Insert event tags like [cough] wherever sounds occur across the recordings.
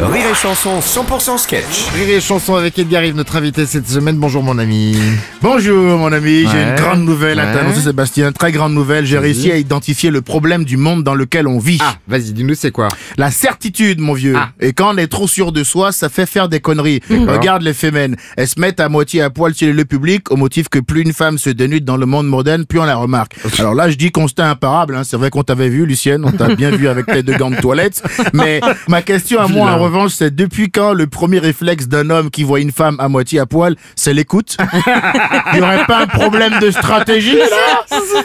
Rire et Chanson 100% sketch. Rire et chanson avec Edgar Rive, notre invité cette semaine. Bonjour mon ami. Bonjour mon ami, j'ai une grande nouvelle à Ouais. t'annoncer Sébastien, très grande nouvelle, j'ai réussi à identifier le problème du monde dans lequel on vit. Ah, vas-y, dis-nous c'est quoi? La certitude mon vieux. Ah. Et quand on est trop sûr de soi, ça fait faire des conneries. Regarde les fémènes, elles se mettent à moitié à poil sur le public au motif que plus une femme se dénude dans le monde moderne, plus on la remarque. Alors là je dis constat imparable, hein. c'est vrai qu'on t'avait vu Lucienne, on t'a bien vu avec tes deux gants de toilette, mais ma question à moi revanche c'est depuis quand le premier réflexe d'un homme qui voit une femme à moitié à poil, c'est l'écoute? [laughs] Il y aurait pas un problème de stratégie là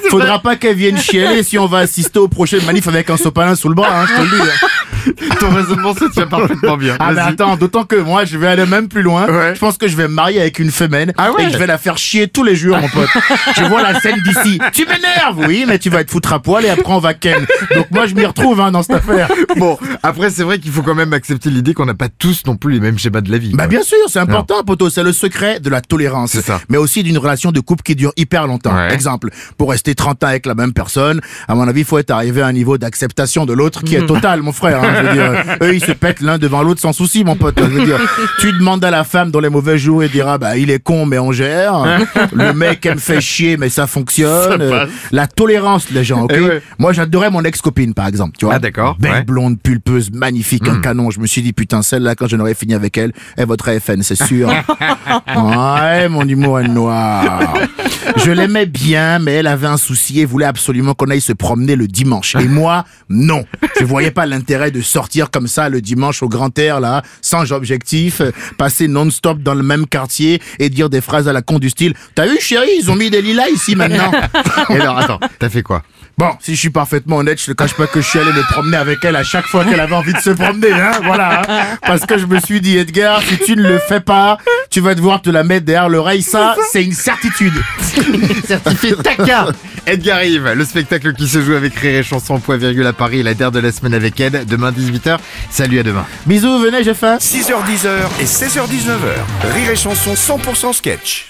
Faudra pas qu'elle vienne chialer si on va assister aux prochaines manifs avec un sopalin sous le bras, hein, je te le dis. [laughs] Ton raisonnement se tient parfaitement bien. Ah mais attends, d'autant que moi je vais aller même plus loin. Ouais. Je pense que je vais me marier avec une femelle Ah ouais et je vais la faire chier tous les jours mon pote. je vois la scène d'ici. [laughs] Tu m'énerves Oui, mais tu vas te foutre à poil et après on va ken. Donc moi je m'y retrouve hein, dans cette affaire. Bon, après c'est vrai qu'il faut quand même accepter l'idée qu'on n'a pas tous non plus les mêmes schémas de la vie. Bah bien sûr, c'est important, poto. C'est le secret de la tolérance. C'est ça. Mais aussi d'une relation de couple qui dure hyper longtemps. Ouais. Exemple, pour rester 30 ans avec la même personne, à mon avis, il faut être arrivé à un niveau d'acceptation de l'autre qui est total, mon frère. hein. Je veux dire, [laughs] eux, ils se pètent l'un devant l'autre sans souci, mon pote. Je veux dire, tu demandes à la femme dans les mauvais jours et dira, bah, il est con, mais on gère. Le mec, elle me fait chier, mais ça fonctionne. La tolérance, les gens, ok? Eh ouais. Moi, j'adorais mon ex-copine, par exemple, tu vois. Ah, d'accord, Belle ouais. Hmm. blonde, pulpeuse, magnifique, un canon. Je me suis dit, putain, celle-là, quand j'en aurais fini avec elle, elle voterait FN, c'est sûr. [laughs] ouais, mon humour est noir. Je l'aimais bien, mais elle avait un souci et voulait absolument qu'on aille se promener le dimanche. Et moi, non. Je voyais pas l'intérêt de sortir comme ça le dimanche au grand air, là, sans objectif, euh, passer non-stop dans le même quartier et dire des phrases à la con du style, t'as vu, chérie, ils ont mis des lilas ici maintenant. [laughs] Et alors attends, t'as fait quoi? Bon, si je suis parfaitement honnête, je te cache pas que je suis allé me promener avec elle à chaque fois qu'elle avait envie de se promener, hein, voilà. hein. Parce que je me suis dit, Edgar, si tu ne le fais pas, tu vas devoir te la mettre derrière l'oreille. Ça, c'est une certitude. [laughs] Certifié TACA Edgar Rive, le spectacle qui se joue avec Rire et Chanson, point virgule à Paris, la dernière de la semaine avec Ed, demain 18h. Salut à demain. Bisous, venez, j'ai faim. 6h10 et 16h19h. Rire et Chanson 100% sketch.